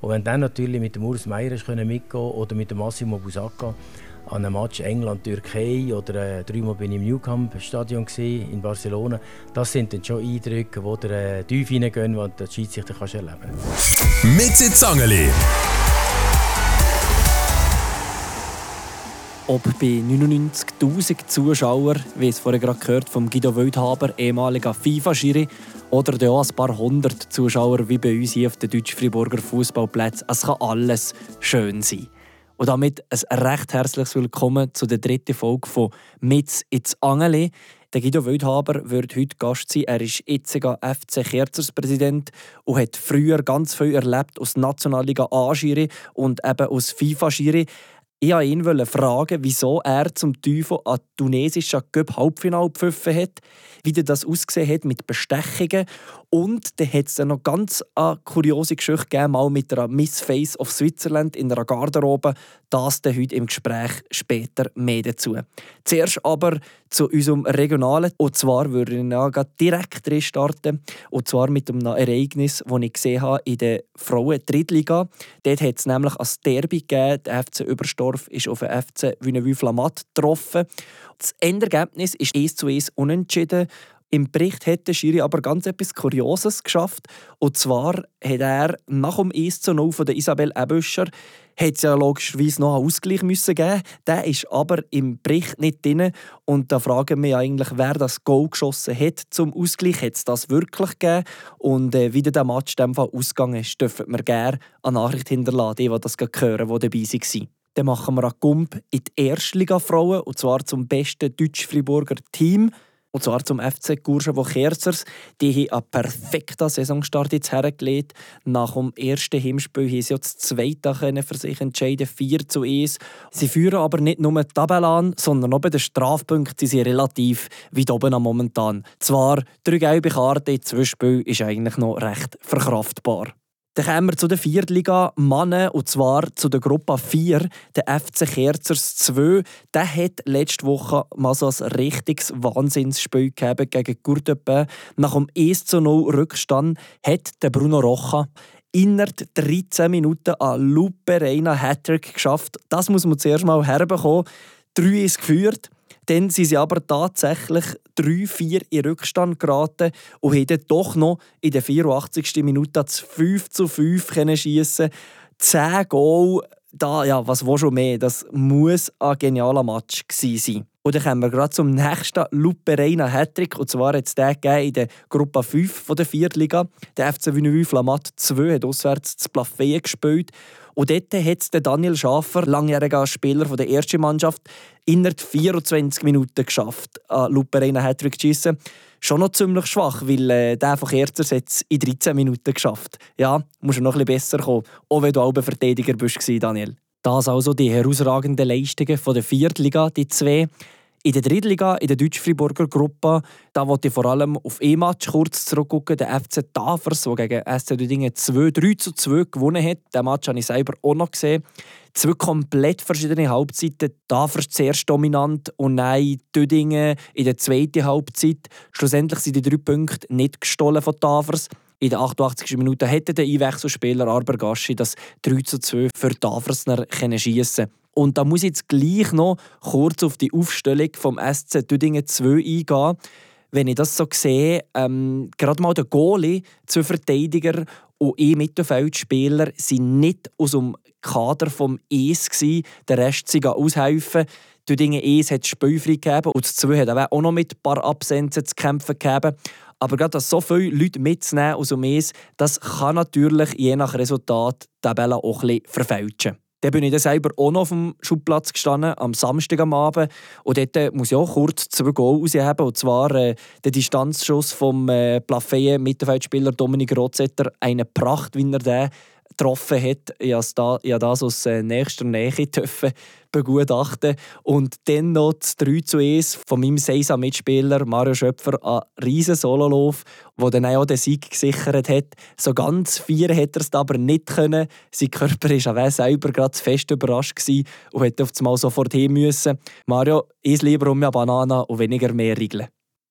Und wenn dann natürlich mit dem Urs Meier mitgehen oder mit dem Massimo Busacca an einem Match England-Türkei oder äh, dreimal bin ich im New Camp Stadion in Barcelona. Das sind dann schon Eindrücke, die der äh, tief hineingehen, die der Schiedsrichter kannst erleben kann. Mit Zangeli. Ob bei 99.000 Zuschauern, wie es vorhin gerade gehört vom Guido Wildhaber, ehemaliger FIFA-Schiri, oder auch ein paar hundert Zuschauer wie bei uns hier auf den Deutsch-Friburger Fußballplätzen, es kann alles schön sein. Und damit ein recht herzliches Willkommen zu der dritten Folge von «Mitz ins Angeli». Der Guido Wildhaber wird heute Gast sein. Er ist jetziger FC Kerzers Präsident und hat früher ganz viel erlebt aus Nationalliga A-Schiri und eben aus FIFA-Schiri. Ich wollte ihn fragen, wieso er zum Teufel an tunesischen Cup-Halbfinale gepfiffen hat, wie das ausgesehen hat mit Bestechungen. Und dann hat es noch ganz eine kuriose Geschichte gegeben, mal mit einer Miss Face of Switzerland in einer Garderobe. Das dann heute im Gespräch später mehr dazu. Zuerst aber zu unserem Regionalen. Und zwar würde ich ja direkt starten. Und zwar mit einem Ereignis, das ich gesehen habe in der Frauen-Drittliga. Dort hat es nämlich ein Derby gegeben. Der FC Überstorf ist auf den FC Wünnewü-Flamatt getroffen. Das Endergebnis ist 1 zu 1 unentschieden. Im Bericht hat der Schiri aber ganz etwas Kurioses geschafft. Und zwar hat er nach dem 1 zu 0 von Isabel Ebüscher hat es ja logischerweise noch einen Ausgleich müssen geben. Der ist aber im Bericht nicht drin. Und da fragen wir eigentlich, wer das Goal geschossen hat zum Ausgleich. Hat es das wirklich gegeben? Und äh, wie der Match in dem Fall ausgegangen ist, dürfen wir gerne eine Nachricht hinterlassen, die, die das hören, die dabei waren. Dann machen wir einen Gump in die Erstliga-Frauen, und zwar zum besten deutsch-friburger Team. Und zwar zum FC Gurschewo Kerzers. Die haben einen perfekten Saisonstart jetzt hergelegt. Nach dem ersten Hinspiel haben sie das zweite für sich entscheiden, 4 zu 1. Sie führen aber nicht nur die Tabelle an, sondern auch bei den Strafpunkten sind sie relativ weit oben momentan. Zwar drei gelbe Karten zwei Spielen ist eigentlich noch recht verkraftbar. Dann kommen wir zu der Viertliga Mannen und zwar zu der Gruppe 4, der FC Kerzers 2. Der hat letzte Woche mal so ein richtiges Wahnsinnsspiel gegen Gurtepe. Nach dem 1 zu 0 Rückstand hat der Bruno Rocha innerhalb 13 Minuten einen lupereinen Hattrick geschafft. Das muss man zuerst mal herbekommen. Drei ist geführt. Dann sind sie aber tatsächlich 3-4 in Rückstand geraten und haben doch noch in der 84. Minute das 5 zu 5 schiessen 10 Goal, da, ja, was will schon mehr? Das muss ein genialer Match sein. Und dann kommen wir gerade zum nächsten Lupereiner Hattrick. Und zwar hat es den in der Gruppe 5 von der Viertliga. Der FC Wünnewü Flamatt 2 hat auswärts das Plafé gespielt. Und dort hat Daniel Schafer, langjähriger Spieler von der ersten Mannschaft, innerhalb 24 Minuten geschafft, an Lupereiner Hattrick zu schiessen. Schon noch ziemlich schwach, weil äh, der von Kerzers hat es in 13 Minuten geschafft. Ja, muss noch ein bisschen besser kommen, auch wenn du auch Verteidiger bist, Daniel. Das also die herausragenden Leistungen von der Viertliga, die zwei. In der Drittliga, in der Deutsch-Friburger Gruppe, da wollte ich vor allem auf E-Match kurz zurückgucken. Der FC Tafers, der gegen SC Düdingen 2, 3 zu 2 gewonnen hat. Den Match habe ich selber auch noch gesehen. Zwei komplett verschiedene Halbzeiten. Tafers zuerst dominant und nein, Düdingen in der zweiten Halbzeit. Schlussendlich sind die drei Punkte nicht gestohlen von Tafers. In der 88. Minute hätte der Einwechselspieler Arbergaschi das 3 zu 2 für Tafelsner schiessen und da muss ich jetzt gleich noch kurz auf die Aufstellung vom SC Düdingen 2 eingehen. Wenn ich das so sehe, ähm, gerade mal der Goalie, zwei Verteidiger und ein Mittelfeldspieler sind nicht aus dem Kader vom ES gsi. Der Rest sind aushelfen. Düdingen ES hat Spielfrei gegeben und das 2 hat auch noch mit ein paar Absenzen zu kämpfen gegeben. Aber gerade dass so viele Leute mitzunehmen aus dem ES, das kann natürlich je nach Resultat die Tabelle auch ein bisschen verfälschen. Dann bin ich dann selber auch noch auf dem Schubplatz gestanden, am Samstag am Abend. Und dort äh, muss ich auch kurz zwei Goal rausheben. Und zwar äh, der Distanzschuss vom äh, Plafeyen-Mittelfeldspieler Dominik Rotzetter. Eine Pracht, wie er den getroffen hat. Ich habe das aus äh, nächster Nähe dürfen begutachten Und dann noch das 3 zu 1 von meinem Seisa-Mitspieler Mario Schöpfer an riesen Sololauf, der dann auch den Sieg gesichert hat. So ganz vier hätte er es aber nicht können. Sein Körper war selber gerade fest überrascht und hätte auf einmal sofort hin müssen. Mario, ich lieber um eine Banane und weniger mehr Regeln.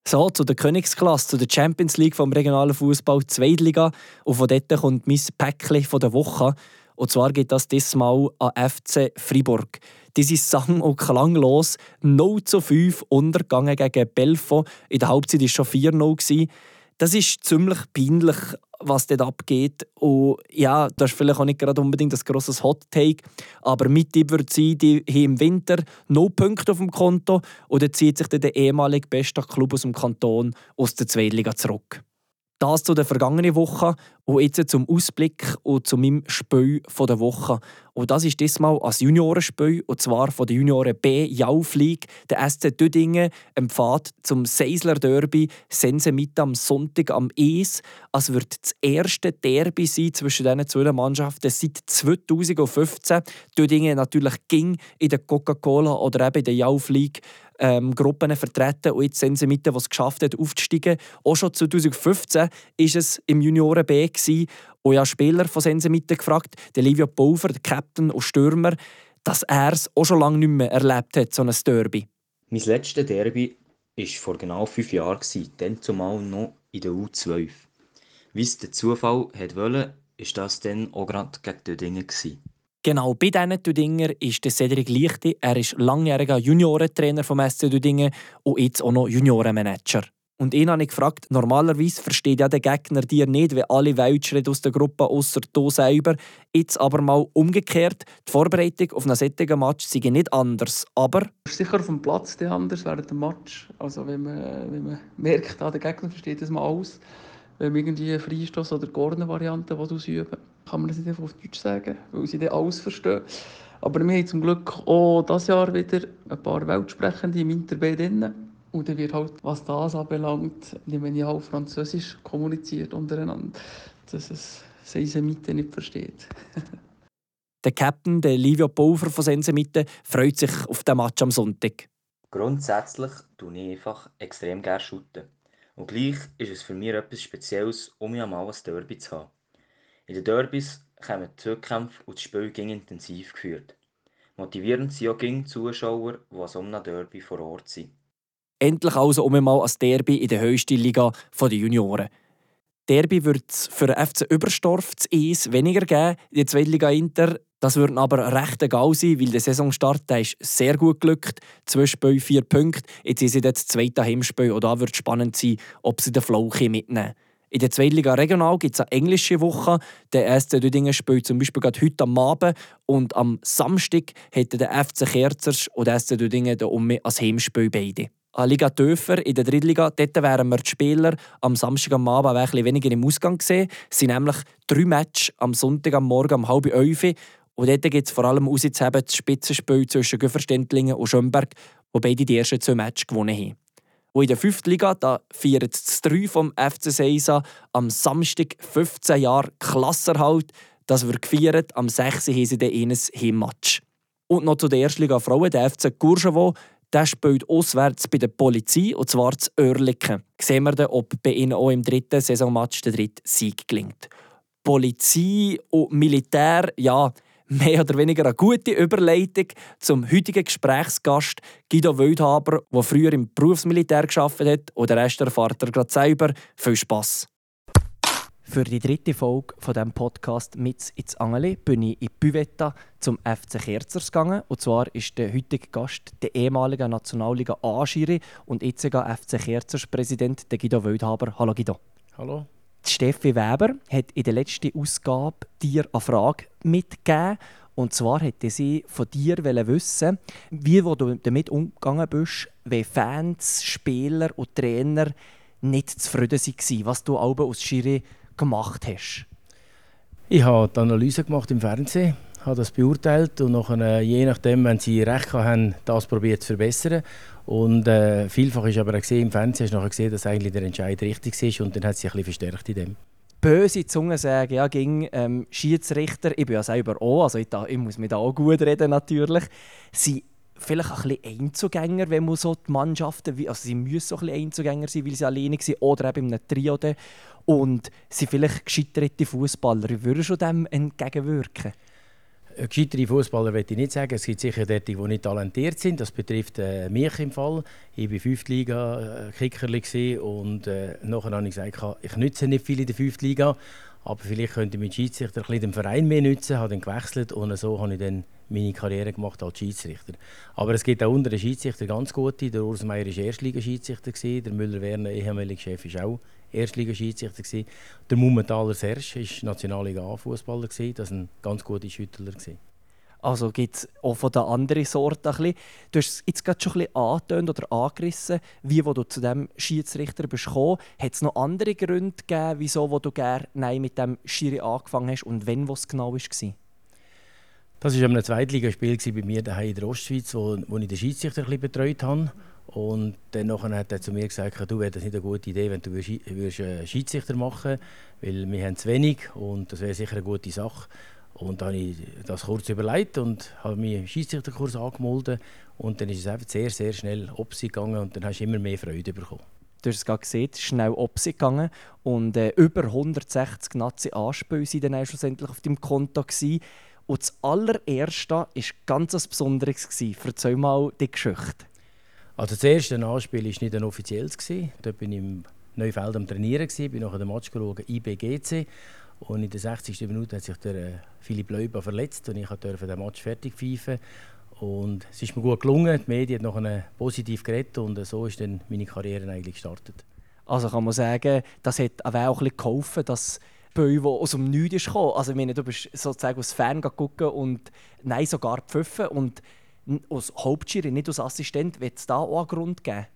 So, zu der Königsklasse, zu der Champions League vom regionalen Fußball, Zweitliga. Und von dort kommt mein Päckchen von der Woche. Und zwar geht das diesmal an FC Fribourg. Diese sang- und klanglos 0 zu 5 untergegangen gegen Belfo. In der Halbzeit war es schon 4-0. Das ist ziemlich peinlich, was dort abgeht. Und ja, das ist vielleicht auch nicht gerade unbedingt ein grosses Hot Take, aber mit die wird sein, die haben im Winter no Punkte auf dem Konto und dann zieht sich dann der ehemalige beste Club aus dem Kanton aus der Zweitliga zurück. Das zu der vergangenen Woche und jetzt zum Ausblick und zu meinem Spiel der Woche. Und das ist diesmal als Juniorenspiel, und zwar von der Junioren B Jauf League, der SC Düdingen, im Pfad zum Seisler Derby, Sense mit am Sonntag am Es. Es wird das erste Derby sein zwischen diesen zwei Mannschaften seit 2015. Düdingen natürlich ging in der Coca-Cola oder eben in der Jauf League ähm, Gruppen vertreten und jetzt sind sie mit, was es geschafft hat, aufzusteigen. Auch schon 2015 war es im Junioren B und ja Spieler von Sensemite gefragt, der Livio Pulver, der Captain und Stürmer, dass er es auch schon lange nicht mehr erlebt hat, so ein Derby. Mein letztes Derby war vor genau fünf Jahren, dann zumal noch in der U12. Wie es der Zufall wollte, war das dann auch gerade gegen die Dinge. Genau, bei diesen Düdinger ist Cedric Lichte. Er ist langjähriger Juniorentrainer vom SC Düdingen und jetzt auch noch Juniorenmanager. Und ihn habe ich gefragt, normalerweise versteht ja der Gegner dir nicht, wie alle Weltschritte aus der Gruppe, außer du selber. Jetzt aber mal umgekehrt, die Vorbereitung auf einen solchen Match sei nicht anders, aber... Sicher auf dem Platz anders während dem Match. Also wenn man, wenn man merkt, der Gegner versteht das mal aus. Wenn man irgendwie eine Freistoß- oder Gorne-Variante ausüben kann man das nicht einfach auf Deutsch sagen, weil sie dann alles verstehen. Aber wir haben zum Glück auch dieses Jahr wieder ein paar Weltsprechende im Inter B drin. Und dann wird halt, was das anbelangt, wenn ich auch Französisch kommuniziert untereinander, dass es Sensemite nicht versteht. der Captain, der Livio Pulver von Sensemite, freut sich auf den Match am Sonntag. Grundsätzlich tue ich einfach extrem gerne shooten. Und gleich ist es für mich etwas Spezielles, um ja mal ein Derby zu haben. In den Derbys kommen die Zweikämpfe und das Spiel ging intensiv geführt. Motivierend sind auch die Zuschauer, die an so einem Derby vor Ort sind. Endlich also um einmal ein Derby in der höchsten Liga der Junioren. Derby wird es für den FC Überstorf zu Eis weniger geben in der Zweitliga Inter. Das wird aber recht egal sein, weil der Saisonstart der ist sehr gut glückt. Zwei Spiele, vier Punkte. Jetzt ist sie das zweite Heimspiel und da wird es spannend sein, ob sie den Flow mitnehmen in der Zweitliga Regional gibt es eine englische Woche. Der erste Düdingen spielt zum Beispiel gerade heute am Abend und am Samstag hätte der FC Kerzers und der erste Düdingen um als Heimspiel beide. Eine Liga tiefer, in der Drittliga, dort wären wir die Spieler am Samstag am Abend ein bisschen weniger im Ausgang gesehen. Es sind nämlich drei Matches am Sonntag am Morgen um halb elf. Und dort gibt es vor allem auszuheben das Spitzenspiel zwischen Güferständlingen und Schönberg, wo beide die ersten zwei Matches gewonnen haben. Und in der fünften Liga da feiert das 3 vom FC Seisa am Samstag 15 Jahre Klasserhalt. Das wird gefeiert. Am 6. haben sie dann ein Heimmatch. Und noch zu der Liga Frauen, der FC Courcheveau. Der spielt auswärts bei der Polizei, und zwar zu Oerlikon. Sehen wir dann, ob bei ihnen auch im dritten Saisonmatch der dritte Sieg gelingt. Polizei und Militär, ja, mehr oder weniger eine gute Überleitung zum heutigen Gesprächsgast Guido Wildhaber, der früher im Berufsmilitär geschafft hat und der Rest erfahrt er gerade selber. Viel Spass! Für die dritte Folge von diesem Podcast «Mit ins Angeli» bin ich in Büvetta zum FC Kerzers gegangen. Und zwar ist der heutige Gast der ehemalige Nationalliga A-Schiri und jetziger FC Kerzers Präsident Guido Wildhaber. Hallo Guido. Hallo. Steffi Weber hat in der letzten Ausgabe dir eine Frage mitgegeben. Und zwar hätte sie von dir wissen, wie du damit umgegangen bist, wenn Fans, Spieler und Trainer nicht zufrieden waren, was du auch aus Schiri gemacht hast. Ich habe die Analyse gemacht im Fernsehen, habe das beurteilt und nachher, je nachdem, wenn sie recht haben, das probiert zu verbessern. Und äh, vielfach ist aber gesehen, im Fernsehen hast du nachher gesehen, dass eigentlich der Entscheid richtig ist und dann hat sich ein bisschen verstärkt in dem. Böse Zungen sagen, ja, ging ähm, Schiedsrichter, ich bin ja selber auch, also ich, da, ich muss mich da auch gut reden natürlich, sie vielleicht ein bisschen Einzugänger, wenn man so die Mannschaften, also sie müssen so ein bisschen Einzugänger sein, weil sie alleine sind oder eben in einem Trio. Und sie vielleicht gescheiterte Fußballer. Wie würdest du dem entgegenwirken? Gescheitere Fußballer will ich nicht sagen. Es gibt sicher dort, die nicht talentiert sind. Das betrifft äh, mich im Fall. Ich war 5. Liga Kickerli und äh, nachher habe ich gesagt, ich nütze nicht viel in der 5. Liga, aber vielleicht könnte mit Schiedsrichter ein den Verein mehr nutzen. Ich habe dann gewechselt und so habe ich dann meine Karriere gemacht als Schiedsrichter. Aber es gibt auch unter den Schiedsrichter ganz gute. Der Urs Meier war Erstligaschiedsrichter, der Müller-Werner, ehemaliger Chef, war auch Erstligaschiedsrichter. Der Mummentaler Serge war Nationalliga A-Fußballer, das war ein ganz guter Schüttler. Also gibt es auch von der anderen Sorte ein bisschen. Du hast es jetzt gerade schon ein bisschen angetönt oder angerissen, wie wo du zu diesem Schiedsrichter bist gekommen. Hat es noch andere Gründe gegeben, wieso wo du gerne mit dem Schiri angefangen hast und wann es genau war? Das war ein Zweitligaspiel bei mir daheim in der Ostschweiz, wo, wo ich den Schiedsrichter ein bisschen betreut habe. Und dann hat er zu mir gesagt, du wäre das nicht eine gute Idee, wenn du würdest, einen Schiedsrichter machen weil wir haben zu wenig und das wäre sicher eine gute Sache. Und dann habe ich das kurz überlegt und habe mir Schiedsrichterkurs angemeldet. Und dann ist es einfach sehr, sehr schnell Opsi gegangen und dann hast du immer mehr Freude bekommen. Du hast es gerade gesehen, schnell Opsi gegangen und äh, über 160 Nazi-Anspiele waren dann schlussendlich auf deinem Konto. Gewesen. Und das allererste war ganz etwas Besonderes. Erzähl mal die Geschichte. Also das erste Anspiel war nicht ein offizielles. Dort bin ich im Neufeld am Trainieren, bin nachher den Match geschaut, IBGC. Und in der 60. Minute hat sich der äh, Philipp Leuba verletzt und ich durfte den Match fertig pfeifen. Und es ist mir gut gelungen, die Medien haben nachher positiv geredet und so ist dann meine Karriere eigentlich gestartet. Also kann man sagen, das hat auch bisschen geholfen, dass Böi, der aus dem Nichts kam. Also ich meine, du bist sozusagen aus Fern gucken und nein, sogar pfiffen und als Hauptschiri, nicht als Assistent, wird es da auch einen Grund geben?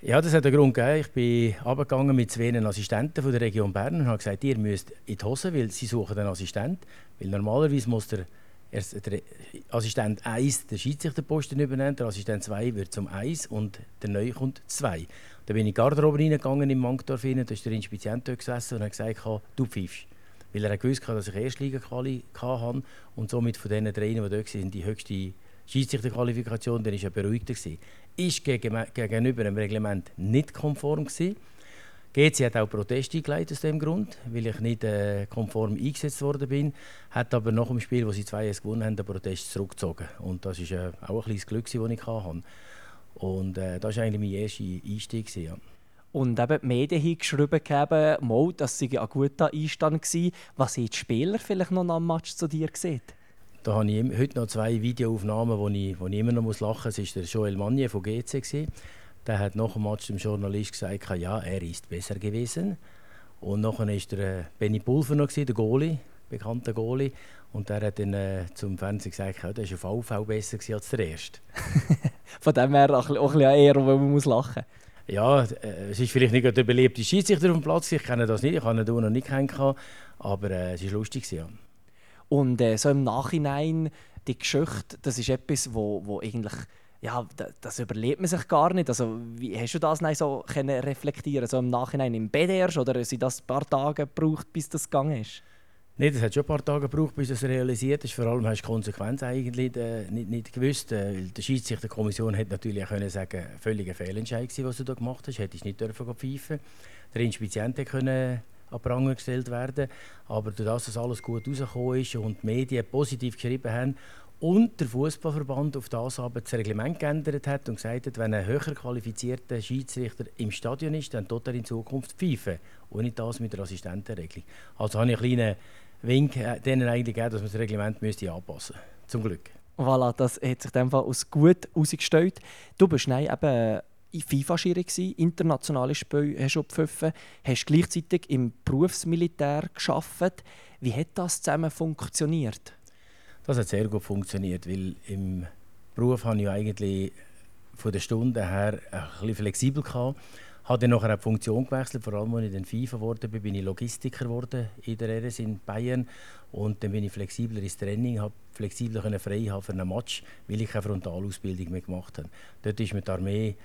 Ja, das hat einen Grund gegeben. Ich bin abgegangen mit zwei Assistenten von der Region Bern und habe gesagt, ihr müsst in die Hose, weil sie suchen einen Assistent. Weil normalerweise muss der, der Assistent 1 den Schiedsrichterposten übernehmen, der Assistent 2 wird zum 1 und der Neue kommt 2. Dann bin ich in die Garderobe reingegangen im Mankdorf rein, da ist der Inspizient dort gesessen und hat gesagt, du pfeifst. Weil er gewusst hat, dass ich Erstliga-Quali hatte und somit von diesen drei, die dort waren, die höchste Schiedsrichterqualifikation, dann war er beruhigter. Ist gegenüber dem Reglement nicht konform gewesen. GC hat auch Proteste eingeleitet aus dem Grund, weil ich nicht äh, konform eingesetzt worden bin. Hat aber nach dem Spiel, wo sie 2-1 gewonnen haben, den Protest zurückgezogen. Und das war äh, auch ein Glück, das ich hatte. Und äh, das war eigentlich mein erster Einstieg. Ja. Und eben die Medien haben geschrieben, mal, dass sie ein guter Einstand war. Was haben die Spieler vielleicht noch am Match zu dir gesehen? Da habe ich heute noch zwei Videoaufnahmen, wo ich, wo ich immer noch muss lachen muss. Das war der Joel Manje von GC. Gewesen. Der hat nach dem Match dem Journalist gesagt, ja, er ist besser gewesen. Und nachher war der äh, Benny Pulver noch, gewesen, der Goalie, bekannter Goalie. Und der hat dann äh, zum Fernsehen gesagt, ja, der ist auf VV besser als der erste. Von dem her auch, auch ein bisschen eher, wo man muss lachen Ja, äh, es ist vielleicht nicht der beliebte Schiedsrichter auf dem Platz. Ich kenne das nicht, ich habe ihn noch nicht kennengelernt. Aber äh, es war lustig. Ja. Und äh, so im Nachhinein, die Geschichte, das ist etwas, wo, wo eigentlich ja, das überlebt man sich gar nicht. Also, wie hast du das so können reflektieren so im Nachhinein im Bett erst oder sind das ein paar Tage gebraucht, bis das gegangen ist? Nein, das hat schon ein paar Tage gebraucht, bis das realisiert ist. Vor allem hast du die Konsequenz eigentlich äh, nicht, nicht gewusst. Äh, die Schiedsrichterkommission hätte natürlich auch können sagen, völliger Fehlentscheid was du da gemacht hast. Hättest nicht dürfen pfeifen. Der Inspizient hätte an Pranger gestellt werden. Aber dadurch, dass alles gut rausgekommen ist und die Medien positiv geschrieben haben und der Fußballverband auf das aber das Reglement geändert hat und gesagt hat, wenn ein höher qualifizierter Schiedsrichter im Stadion ist, dann tut er in Zukunft pfeifen. Und nicht das mit der Assistentenregelung. Also habe ich einen kleinen Wink äh, denen eigentlich gegeben, dass man das Reglement müsste anpassen müsste. Zum Glück. Voilà, das hat sich in dem Fall als gut herausgestellt. Du bist nein, eben FIFA-Schiri, internationale Spiele hast du gepfiffen, hast gleichzeitig im Berufsmilitär geschafft. Wie hat das zusammen funktioniert? Das hat sehr gut funktioniert, weil im Beruf habe ich eigentlich von der Stunde her ein bisschen flexibel gehabt. Habe dann nachher die Funktion gewechselt, vor allem als ich dann FIFA geworden bin, bin ich Logistiker geworden in der RS in Bayern und dann bin ich flexibler ins Training, habe flexibler frei haben für einen Match, weil ich keine Frontalausbildung mehr gemacht habe. Dort ist mit der Armee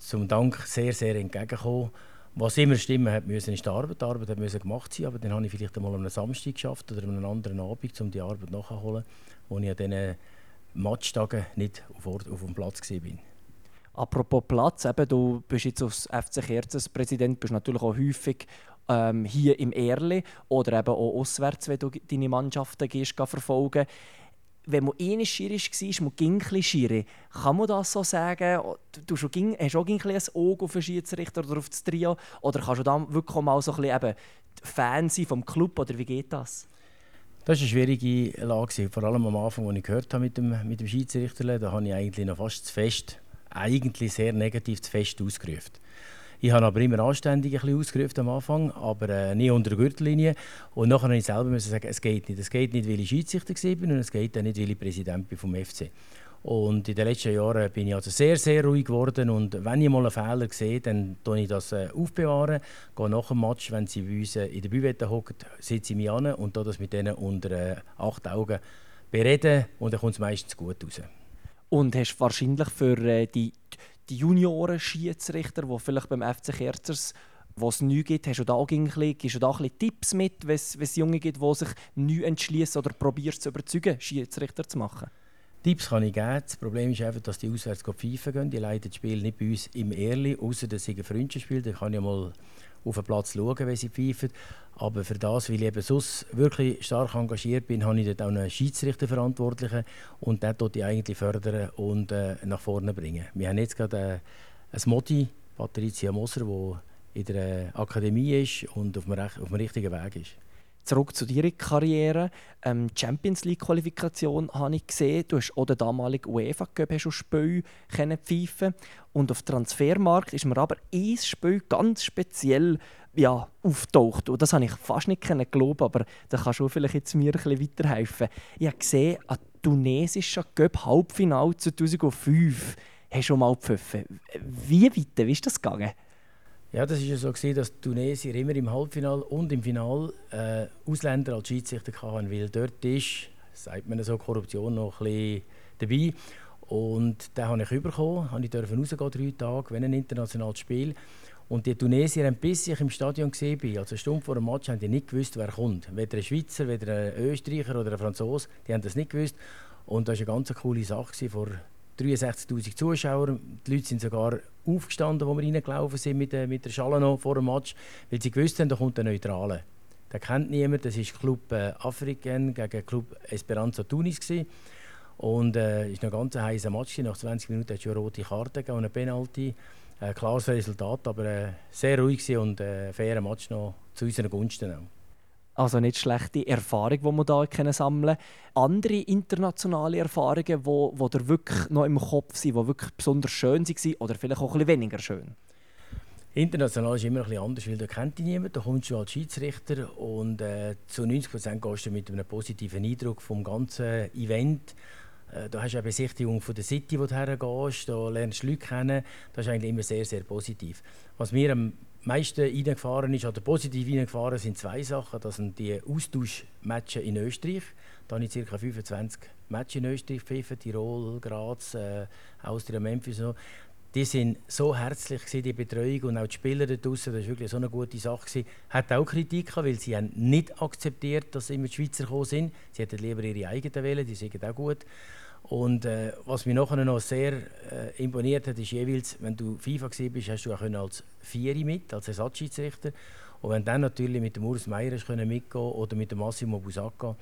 zum Dank sehr, sehr entgegengekommen. Was immer stimmen hat müssen, ist die Arbeit. Die Arbeit musste gemacht sein, aber dann habe ich vielleicht einmal am Samstag geschafft oder an einem anderen Abend, um die Arbeit nachzuholen, wo ich an diesen Matchtagen nicht auf, Ort, auf dem Platz war. Apropos Platz, eben, du bist jetzt als FC Kerzes Präsident, bist natürlich auch häufig ähm, hier im Erle oder eben auch auswärts, wenn du deine Mannschaften gehst, verfolgen wenn man eh Schiri war, ist man ging Schiri. Kann man das so sagen? Du hast auch ein, ein Auge auf den Schiedsrichter oder auf das Trio? Oder kannst du dann wirklich mal so ein Fan sein vom Club? Oder wie geht das? Das war eine schwierige Lage. Vor allem am Anfang, als ich gehört habe mit dem, mit dem Schiedsrichter, da habe ich eigentlich noch fast zu fest, eigentlich sehr negativ zu fest ausgerufen. Ich habe aber immer anständig ein am Anfang, aber äh, nie unter der Gürtellinie. Und nachher musste ich selber sagen, es geht nicht. Es geht nicht, weil ich Schiedsrichter war und es geht auch nicht, weil ich Präsident bin vom FC. Und in den letzten Jahren bin ich also sehr, sehr ruhig geworden. Und wenn ich mal einen Fehler sehe, dann tue ich das äh, aufbewahren. Gehe nach dem Match, wenn sie bei uns äh, in der Büwette hocken, sitze ich mich an und das mit denen unter äh, acht Augen bereden. Und dann kommt es meistens gut raus. Und hast wahrscheinlich für äh, die die Junioren-Schiedsrichter, die vielleicht beim FC Kerzers wo neu gibt, hast du da auch ein bisschen, gibst du da ein Tipps mit, wenn es Junge gibt, die sich neu entschließen oder probieren zu überzeugen, Schiedsrichter zu machen? Tipps kann ich geben. Das Problem ist einfach, dass die auswärts pfeifen gehen. Die leiten das Spiel nicht bei uns im Ehrli, außer dass sie ein Freundschaftsspiel. Da kann ich mal auf den Platz schauen, wenn sie pfeifen. Aber für das, weil ich eben sonst wirklich stark engagiert bin, habe ich dort auch einen Schiedsrichterverantwortlichen und den tut ich eigentlich fördern und äh, nach vorne bringen. Wir haben jetzt gerade äh, ein Modi, Patricia Moser, die in der Akademie ist und auf dem, auf dem richtigen Weg ist zurück zu deiner Karriere. Ähm, Champions League Qualifikation habe ich gesehen. Du hast auch den damaligen UEFA Cup schon Spiel pfeifen und auf dem Transfermarkt ist mir aber ein Spiel ganz speziell ja, auftaucht. Und das habe ich fast nicht glauben, aber da kannst du vielleicht jetzt mir ein weiterhelfen. Ich habe gesehen, ein tunesischer Cup Halbfinale 2005 hast du schon mal gepfiffen. Wie weit wie ist das gegangen? Ja, das war ja so, gewesen, dass die Tunesier immer im Halbfinale und im Finale äh, Ausländer als Schiedsrichter hatten, weil dort ist, sagt man so, Korruption noch ein bisschen dabei. Und den habe ich bekommen, habe ich dürfen rausgehen, drei Tage, wenn ein internationales Spiel. Und die Tunesier haben bis ich im Stadion gesehen bin, also eine Stunde vor dem Match, haben die nicht gewusst, wer kommt. Weder ein Schweizer, weder ein Österreicher oder ein Franzose, die haben das nicht gewusst. Und das war eine ganz coole Sache vor 63'000 Zuschauern. Die Leute sind sogar aufgestanden, wo wir reingelaufen sind mit, der, mit der Schale noch vor dem Match, weil sie gewusst haben, da kommt ein Neutraler. Den kennt niemand, das war Club äh, African gegen Club Esperanza Tunis. Gewesen. Und es äh, war ein ganz heißer Match. Nach 20 Minuten hat es eine rote Karte und eine Penalty. Ein klares Resultat, aber äh, sehr ruhig und äh, fairer Match noch zu unseren Gunsten. Auch. Also nicht schlechte Erfahrung, die man hier sammeln kann. Andere internationale Erfahrungen, die wo, wo wirklich noch im Kopf sind, die wirklich besonders schön waren oder vielleicht auch ein bisschen weniger schön? International ist immer ein bisschen anders, weil da kennt dich niemand. Da kommst du als Schiedsrichter und äh, zu 90 Prozent gehst du mit einem positiven Eindruck vom ganzen Event. Äh, da hast du eine Besichtigung von der City, wo du hergehst, da lernst du Leute kennen. Das ist eigentlich immer sehr, sehr positiv. Was mir am meisten reingefahren ist, oder positiv reingefahren sind zwei Sachen. Das sind die Austauschmatches in Österreich. Da habe ich ca. 25 Matches in Österreich gepfiffen, Tirol, Graz, äh, Austria, Memphis. So. Die waren so herzlich, gewesen, die Betreuung und auch die Spieler da draußen, das war wirklich so eine gute Sache. Gewesen. Hat auch Kritik gehabt, weil sie haben nicht akzeptiert, dass immer die Schweizer gekommen sind. Sie hätten lieber ihre eigenen wählen, die sind auch gut. Und äh, was mich nachher noch sehr äh, imponiert hat, ist jeweils, wenn du FIFA bist, hast du auch als Vieri mit, als Ersatzschiedsrichter. Und wenn dann natürlich mit dem Urs Meier mitgehen oder mit dem Massimo Busacca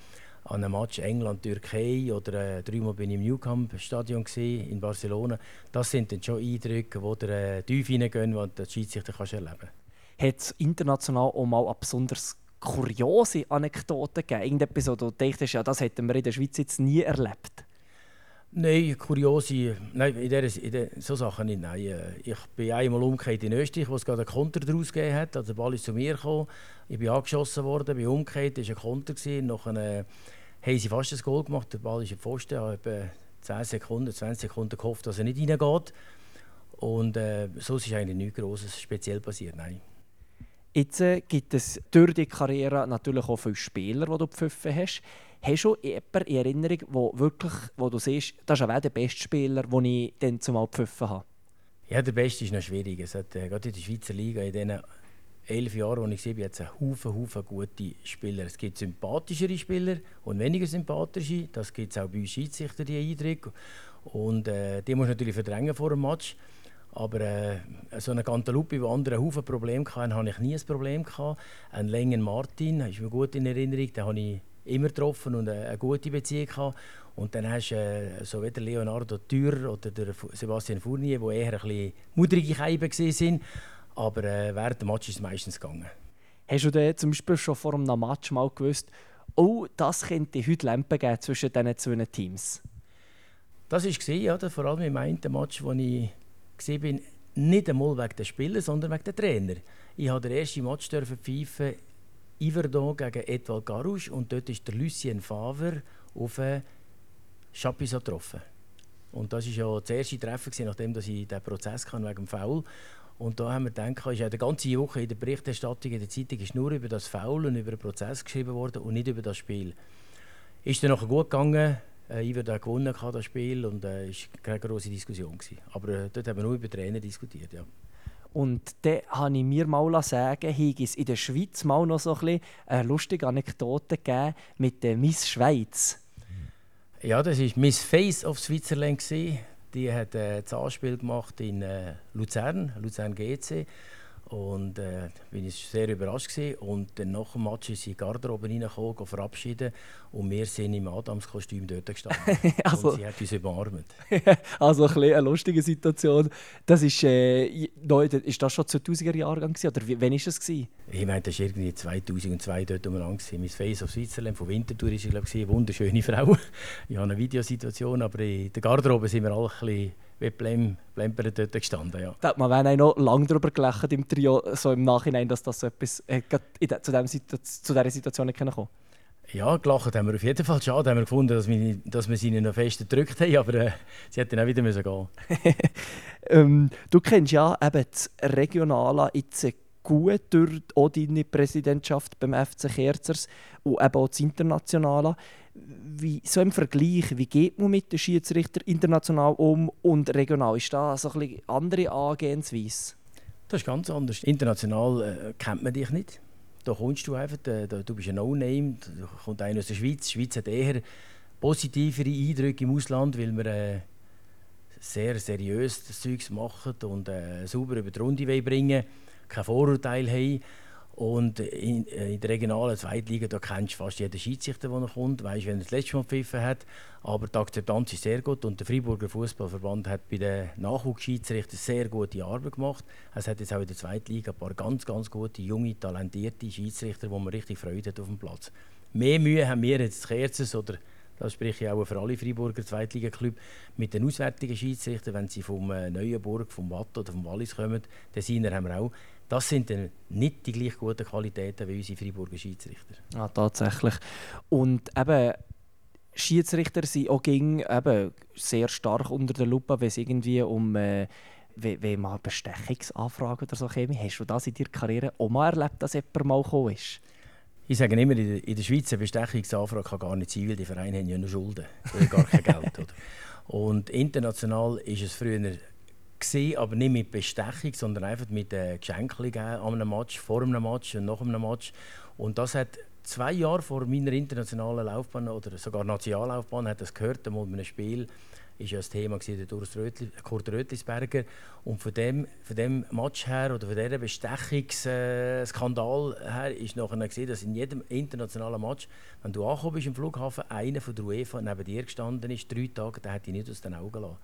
an einem Match England-Türkei oder äh, dreimal bin ich im New Camp Stadion in Barcelona, das sind dann schon Eindrücke, die dir äh, tief hineingehen, die du als Schiedsrichter kannst erleben kannst. Hat es international auch mal eine besonders kuriose Anekdote gegeben? Irgendetwas, wo du denkst, ja, das hätten wir in der Schweiz jetzt nie erlebt? Nein, kuriose, nein, in der, in der, so Sachen nicht. Nein. Äh, ich bin einmal umgekehrt in Österreich, wo es gerade einen Konter daraus gegeben hat. Also der Ball ist zu mir gekommen, ich bin angeschossen worden, bin umgekehrt, es war ein Konter. Gewesen. Nachher äh, haben sie fast ein Goal gemacht, der Ball ist im Pfosten. Ich habe etwa 10 Sekunden, 20 Sekunden gehofft, dass er nicht reingeht. Und äh, so ist eigentlich nichts Grosses speziell passiert, nein. Jetzt äh, gibt es durch die Karriere natürlich auch viele Spieler, die du gepfiffen hast. Hast du jemanden in Erinnerung, wo, wirklich, wo du siehst, das ist auch der beste Spieler, den ich dann zumal gepfiffen habe? Ja, der Beste ist noch schwierig. Es hat, äh, gerade in der Schweizer Liga, in diesen elf Jahren, die ich sehe, es einen Haufen, Haufen gute Spieler. Es gibt sympathischere Spieler und weniger sympathische. Das gibt es auch bei uns Schiedsrichter, die Eindrücke. Und äh, die muss natürlich verdrängen vor dem Match. Aber äh, so eine Cantalupe, wo andere Haufen Probleme hatten, hatte ich nie ein Problem. Gehabt. Ein Längen Martin, ist mir gut in Erinnerung, den habe ich immer getroffen und eine, eine gute Beziehung gehabt. Und dann hast du äh, so wie der Leonardo Thür oder der Sebastian Fournier, die eher ein bisschen mudrige Scheiben waren. Aber äh, während dem Match ist es meistens gegangen. Hast du denn zum Beispiel schon vor einem Match mal gewusst, oh, das könnte heute Lampen geben zwischen diesen zwei Teams? Das war ja, vor allem im einen Match, wo ich war, nicht einmal wegen der Spieler, sondern wegen der Trainer. Ich durfte den ersten Match pfeifen, Iverdon gegen Edouard Garouche und dort ist der Lucien Favre auf Chapuisat getroffen. Und das war ja das erste Treffen, nachdem ich diesen Prozess kann wegen dem Foul und da haben wir gedacht, ist ja die ganze Woche in der Berichterstattung in der Zeitung ist nur über das Foul und über den Prozess geschrieben worden und nicht über das Spiel. Ist dann nachher gut gegangen. Äh, Iver hat gewonnen das Spiel und es äh, war keine große Diskussion gewesen. Aber äh, dort haben wir nur über Trainer diskutiert, ja. Und dann habe ich mir mal sagen, hier es in der Schweiz mal noch so ein eine lustige Anekdote gegeben mit der Miss Schweiz. Ja, das war Miss Face of Switzerland. Die hat äh, das Anspiel gemacht in äh, Luzern, Luzern GC. Und äh, bin ich sehr überrascht gewesen. Und dann nach dem Match ist sie in die Garderobe reingekommen, verabschieden und wir sind im Adams-Kostüm dort gestanden. also, und sie hat uns umarmt. also ein eine lustige Situation. Das ist, äh, ist das schon 2000er Jahrgang gewesen, oder wann war es? Gewesen? Ich meine, das war irgendwie 2002 dort umeinander. Mein Face of Switzerland von Winterthur war glaube ich, eine wunderschöne Frau. ich habe eine Videosituation, aber in der Garderobe sind wir alle ein bisschen wie Blem, Blempert dort gestanden. Ja. Da hat man auch noch lange darüber gelacht im Trio, so im Nachhinein, dass das so etwas äh, zu, dem, zu dieser Situation nicht kommen ja, gelacht haben wir auf jeden Fall. Schade haben wir gefunden, dass wir, dass wir sie noch fest gedrückt haben, aber äh, sie hätten auch wieder müssen gehen ähm, Du kennst ja eben das Regionale jetzt gut durch auch deine Präsidentschaft beim FC Kerzers und eben auch das Internationale wie, so im Vergleich, wie geht man mit den Schiedsrichtern international um und regional? Ist das so eine andere Angehensweise? Das ist ganz anders. International äh, kennt man dich nicht. Da kommst du einfach, da, du bist ein No-Name, da kommt einer aus der Schweiz. Die Schweiz hat eher positivere Eindrücke im Ausland, weil wir äh, sehr seriös das Zeug machen und äh, sauber über die Runde bringen, kein Vorurteil haben. Und in, äh, in der regionalen Zweitliga da kennst du fast jeden Schiedsrichter, der noch kommt, weißt, wenn er das letzte Mal gepfiffen hat. Aber die Akzeptanz ist sehr gut und der Freiburger Fußballverband hat bei den Nachwuchsschiedsrichtern sehr gute Arbeit gemacht. Es hat jetzt auch in der Zweitliga ein paar ganz, ganz gute, junge, talentierte Schiedsrichter, wo man richtig Freude hat auf dem Platz. Mehr Mühe haben wir jetzt Kerzes oder das spreche ich auch für alle Freiburger Zweitliga-Club, mit den auswärtigen Schiedsrichtern, wenn sie vom äh, Neuenburg, vom Watt oder vom Wallis kommen, den Siner haben wir auch das sind dann nicht die gleich guten Qualitäten wie unsere Freiburger Schiedsrichter. Ja, tatsächlich. Und eben, Schiedsrichter sind auch ging, eben sehr stark unter der Lupe, wenn es irgendwie um äh, wenn, man Bestechungsanfragen oder so käme. Hast du das in deiner Karriere auch mal erlebt, dass jemand mal gekommen ist? Ich sage immer, in der, Schweiz eine Bestechungsanfrage kann gar nicht sein, weil die Vereine haben ja nur Schulden, gar kein Geld. Oder? Und international ist es früher gewesen, aber nicht mit Bestechung, sondern einfach mit äh, Geschenken an einem Match, vor einem Match und nach einem Match. Und das hat zwei Jahre vor meiner internationalen Laufbahn oder sogar Nationallaufbahn hat das gehört, einmal bei einem Spiel ist ja das Thema gewesen, der Rötli, Kurt Rötlisberger und von dem, von dem Match her oder von dieser Bestechungsskandal her ist nachher gesehen, dass in jedem internationalen Match, wenn du angekommen bist im Flughafen, einer von der UEFA neben dir gestanden ist, drei Tage, der hat dich nicht aus den Augen gelassen.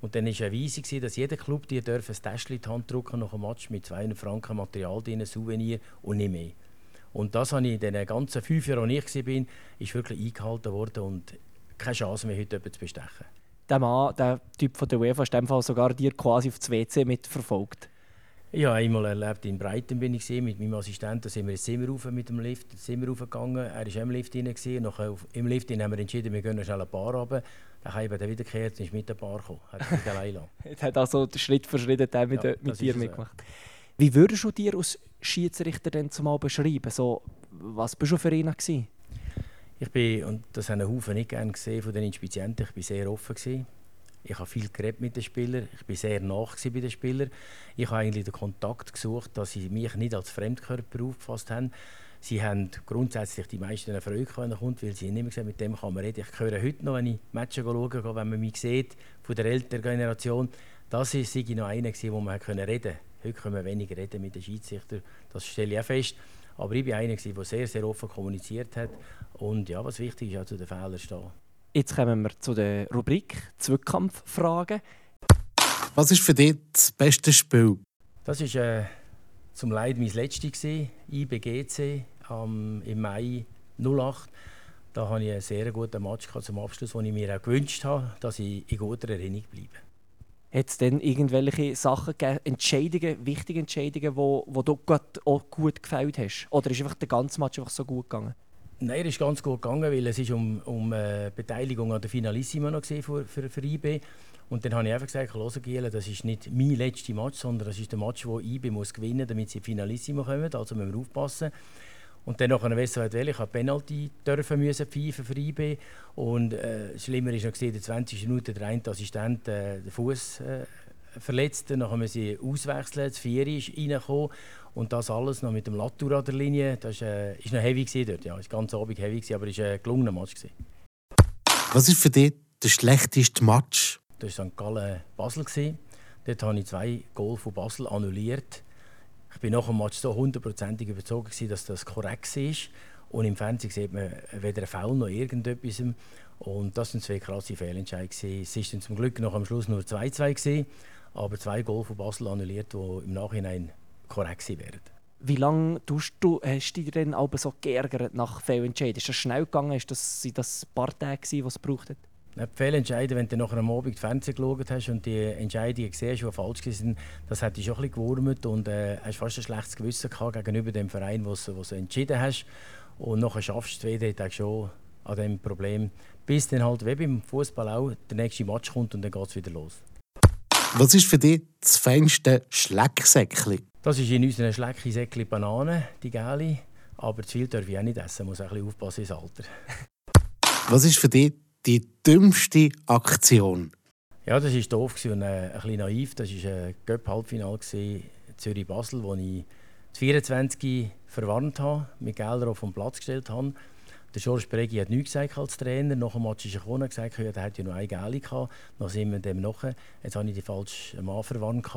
Und dann war eine Weise, dass jeder Club die ein Täschchen in die Hand drücken nach einem Match mit 200 Franken Material drin, Souvenir und nicht mehr. Und das habe ich in den ganzen fünf Jahren, als ich war, ist wirklich eingehalten worden und keine Chance mehr, heute jemanden zu bestechen. Der Mann, der Typ von der UEFA, ist in dem Fall sogar dir quasi auf das WC mitverfolgt? Ja, einmal erlebt in Breiten bin ich mit meinem Assistenten sind wir ins Zimmer rauf mit dem Lift, ins Zimmer raufgegangen. Er war im Lift drin. Nachher im Lift haben wir entschieden, wir gehen schnell ein paar runter. Dann kam er wiedergekehrt und ist mit ein Paar gekommen. Hat allein Er hat also Schritt für Schritt mit, ja, mit dir mitgemacht. So. Wie würdest du dir als Schiedsrichter denn zumal beschreiben? So, was bist du für ihn gewesen? Ich bin, und das haben Haufen nicht gerne gesehen von den Inspizienten, ich war sehr offen. Gewesen. Ich habe viel geredet mit den Spielern, ich war sehr nach bei den Spielern. Ich habe eigentlich den Kontakt gesucht, dass sie mich nicht als Fremdkörper aufgefasst haben. Sie haben grundsätzlich die meisten eine Freude, wenn er kommt, weil sie nicht mehr gesagt mit dem kann man reden. Ich höre heute noch, wenn ich Matches schaue, wenn man mich sieht, von der älteren Generation, Das war noch einer, wo man reden konnte. Heute können wir weniger reden mit den Schiedsrichtern, das stelle ich auch fest. Aber ich war einer, der sehr, sehr offen kommuniziert hat. Und ja, was wichtig ist, auch zu den Fehlern stehen. Jetzt kommen wir zu der Rubrik Zweikampffragen. Was ist für dich das beste Spiel? Das war äh, zum Leid mein letztes, IBGC ähm, im Mai 08. Da hatte ich einen sehr guten Match zum Abschluss, den ich mir auch gewünscht habe, dass ich in guter Erinnerung bleibe. Hat es denn irgendwelche Sachen gegeben, Entscheidungen, wichtige Entscheidungen, wo, wo du auch gut gefällt hast? Oder ist einfach der ganze Match einfach so gut gegangen? Nein, er ist ganz gut gegangen, weil es ist um, um äh, Beteiligung an der Finalissima noch für, für, für IB. Und dann habe ich einfach gesagt, hören Giele, das ist nicht mein letzter Match, sondern das ist der Match, wo IB muss gewinnen muss, damit sie in Finalissima kommen. Also müssen wir aufpassen. Und dann nachher weiss halt, ich habe Penalty dürfen müssen pfeifen für IB. Und äh, schlimmer ist noch gesehen, in der 20. Minute der eine Assistent äh, den Fuß äh, verletzt. Dann haben wir sie auswechseln. Das Vier ist reingekommen. Und das alles noch mit dem Latour an der Linie. Das war äh, ist noch heavy dort. Ja, es war ganz Abend heavy, aber es war ein gelungener Match. Gewesen. Was ist für dich der schlechteste Match? Das war St. Gallen Basel. Dort habe ich zwei Goal von Basel annulliert bin nach dem Match so hundertprozentig überzeugt, dass das korrekt ist. Und im Fernsehen sieht man weder einen Foul noch irgendetwas. Und das waren zwei krasse Fehlentscheidungen. Es war zum Glück noch am Schluss nur 2-2, aber zwei Goal von Basel annulliert, die im Nachhinein korrekt wären. Wie lange hast du, hast du dich denn aber so geärgert nach Fehlentscheid? Ist das schnell gegangen? Ist das, sind das ein paar Tage, die es gebraucht hat? Die Fehlentscheidungen, wenn du nach einem Abend Fernsehen geschaut hast und die Entscheidungen siehst, die falsch waren, das hat dich schon ein bisschen gewurmt und äh, hast fast ein schlechtes Gewissen gehabt gegenüber dem Verein, wo du entschieden hast. Und nachher schaffst du es wieder schon an diesem Problem, bis dann halt wie beim Fußball auch der nächste Match kommt und dann geht es wieder los. Was ist für dich das feinste Schlecksäckchen? Das ist in unseren Schleckisäckchen Banane, die gelbe. Aber zu viel darf ich auch nicht essen, muss auch ein bisschen aufpassen ins Alter. Was ist für dich die dümmste Aktion? Ja, das war doof und äh, ein bisschen naiv. Das war ein Göpp-Halbfinale Zürich-Basel, wo ich das 24 verwarnt habe, mit Gelder auf den Platz gestellt habe. Der George Bregi hat nichts gesagt als Trainer. Nach dem Match ist er gekommen und gesagt, ja, der hat ja nur eine Gelle gehabt. Dann sind wir dem nachher. Jetzt habe ich die falsche Mann verwandt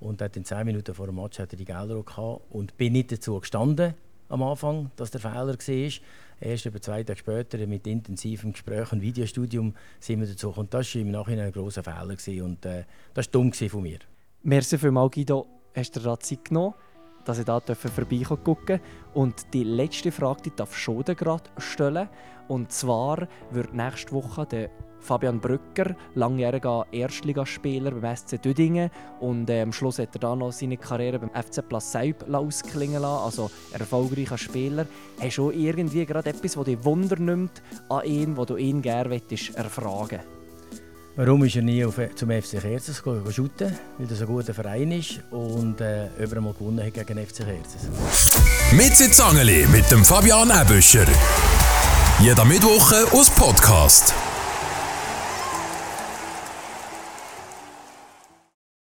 und in 10 Minuten vor dem Match hat er die Gelder gehabt und bin nicht dazu gestanden am Anfang, dass der Fehler war. Erst über zwei Tage später mit intensivem Gespräch und Videostudium sind wir dazu gekommen. Das war im Nachhinein ein grosser Fehler und äh, das war dumm von mir. Merci vielmals, Guido. Hast du dir da Zeit genommen, dass ich da vorbeigucken durfte. Und die letzte Frage die darf schon gerade stellen. Und zwar wird nächste Woche der Fabian Brücker, langjähriger Erstligaspieler beim SC Düdingen und äh, am Schluss hat er dann noch seine Karriere beim FC Plasseib ausklingen lassen, also erfolgreicher Spieler. Hast du irgendwie gerade etwas, das dich Wunder nimmt an ihn, wo du ihn gerne erfragen Warum ist er nie auf, zum FC Kerzes shooten? Weil das ein guter Verein ist und äh, mal gewonnen hat gegen FC Kerzes. Mit Zangeli mit dem Fabian Ebüscher. Jeder Mittwoch aus Podcast.